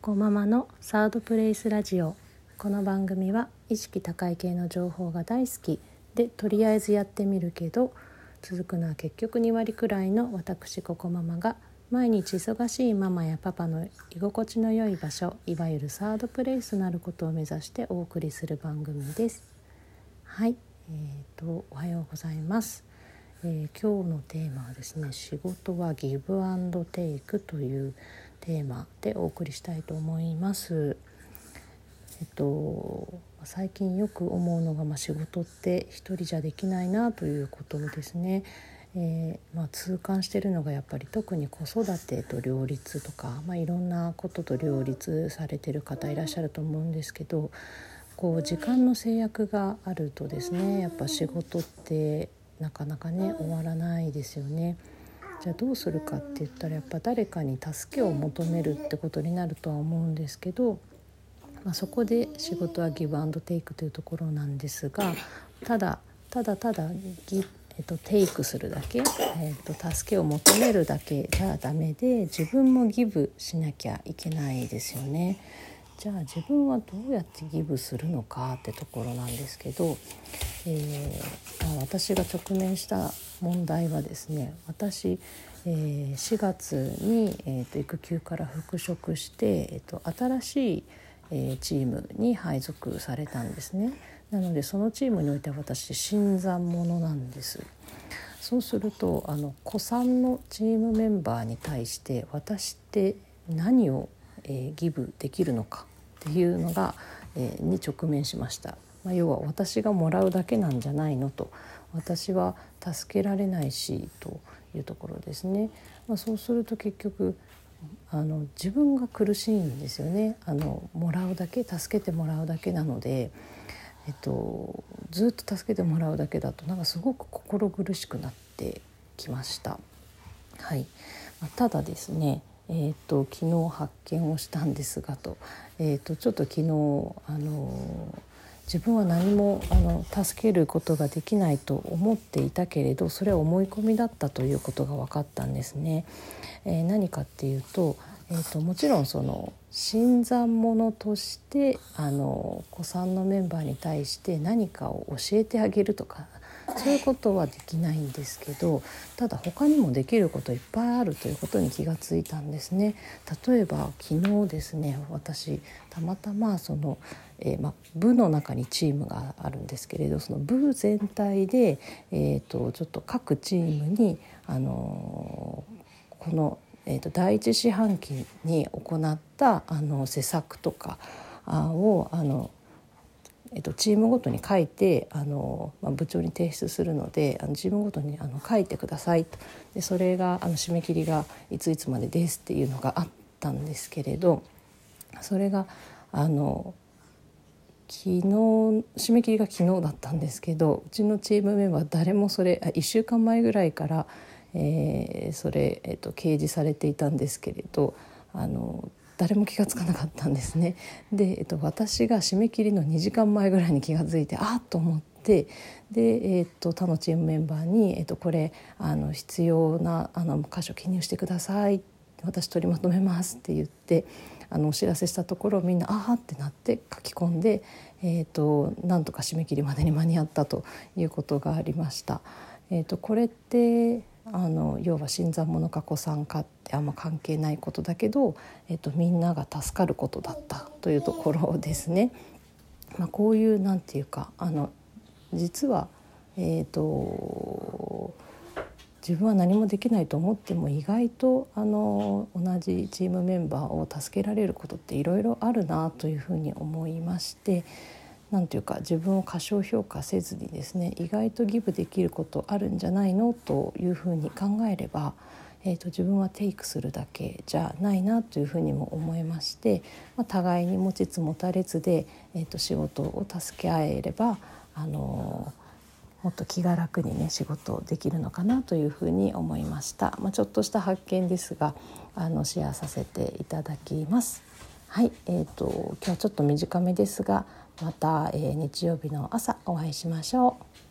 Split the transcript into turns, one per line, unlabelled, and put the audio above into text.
こママのサードプレイスラジオ。この番組は意識高い系の情報が大好き。でとりあえずやってみるけど続くのは結局2割くらいの私ここママが毎日忙しいママやパパの居心地の良い場所いわゆるサードプレイスなることを目指してお送りする番組です。はいえーとおはようございます。えー、今日のテーマはですね仕事はギブアンドテイクというテーマでお送りしたいと思います。えっと最近よく思うのが、まあ、仕事って一人じゃできないなということですね。えー、まあ、痛感してるのがやっぱり特に子育てと両立とか、まあ、いろんなことと両立されてる方いらっしゃると思うんですけどこう時間の制約があるとですねやっぱ仕事ってなかなかね終わらないですよね。じゃあどうするかって言ったらやっぱ誰かに助けを求めるってことになるとは思うんですけど、まあ、そこで仕事はギブアンドテイクというところなんですがただただただギえっと、テイクするだけ、えっと、助けを求めるだけじゃダメで自分もギブしなきゃいけないですよね。じゃあ自分はどうやってギブするのかってところなんですけど、えー、まあ、私が直面した問題はですね私、えー、4月に、えーと、育休から復職して、えーと、新しい、えー、チームに配属されたんですね。なのでそのチームにおいては私新参者なんです。そうするとあの古参のチームメンバーに対して私って何を、えー、ギブできるのかっていうのが、えー、に直面しました。まあ、要は私がもらうだけなんじゃないのと私は助けられないしというところですね。まあ、そうすると結局あの自分が苦しいんですよねあのもらうだけ助けてもらうだけなので、えっと、ずっと助けてもらうだけだとなんかすごく心苦しくなってきました。はいまあ、ただですねえーと、昨日発見をしたんですがと,、えーとちょっと昨日あの自分は何もあの助けることができないと思っていたけれどそれは思い込みだったということが分かったんですね。えー、何かっていうと,、えーと、もちろんその新参者としてあの子さんのメンバーに対して何かを教えてあげるとかそういうことはできないんですけどただ他にもできることいっぱいあるということに気がついたんですね。例えば昨日ですね私たまたまその、えー、ま、部の中にチームがあるんですけれどその部全体で、えーと、ちょっと各チームに、あのー、この、えーと第一四半期に行ったあの施策とかをあのえっと、チームごとに書いてあの、まあ、部長に提出するのであのチームごとにあの書いてくださいと。でそれがあの締め切りがいついつまでですっていうのがあったんですけれどそれがあの昨日締め切りが昨日だったんですけどうちのチームメンバー誰もそれ1週間前ぐらいから、えー、それ、えっと、掲示されていたんですけれどあの誰も気が付かなかったんですね。で、えっと、私が締め切りの2時間前ぐらいに気が付いてあっと思ってで、えっと、他のチームメンバーに「えっと、これあの必要なあの箇所記入してください」私取りまとめますって言ってあのお知らせしたところみんな「ああ」ってなって書き込んで、えーと、なんとか締め切りまでに間に合ったということがありました。えーとこれってあの要は新参者か子さんかってあんま関係ないことだけど、えっと、みんなが助かることだったというところですね。まあ、こういうなんていうかあの実は、えーと、自分は何もできないと思っても意外とあの同じチームメンバーを助けられることっていろいろあるなというふうに思いまして。何ていうか自分を過小評価せずにですね意外とギブできることあるんじゃないのというふうに考えれば、えーと、自分はテイクするだけじゃないなというふうにも思いまして、まあ、互いに持ちつ持たれずで、えーと、仕事を助け合えればあのもっと気が楽にね仕事できるのかなというふうに思いました、まあ、ちょっとした発見ですがあのシェアさせていただきます。はい、えーと、と今日はちょっと短めですがまた、えー、日曜日の朝お会いしましょう。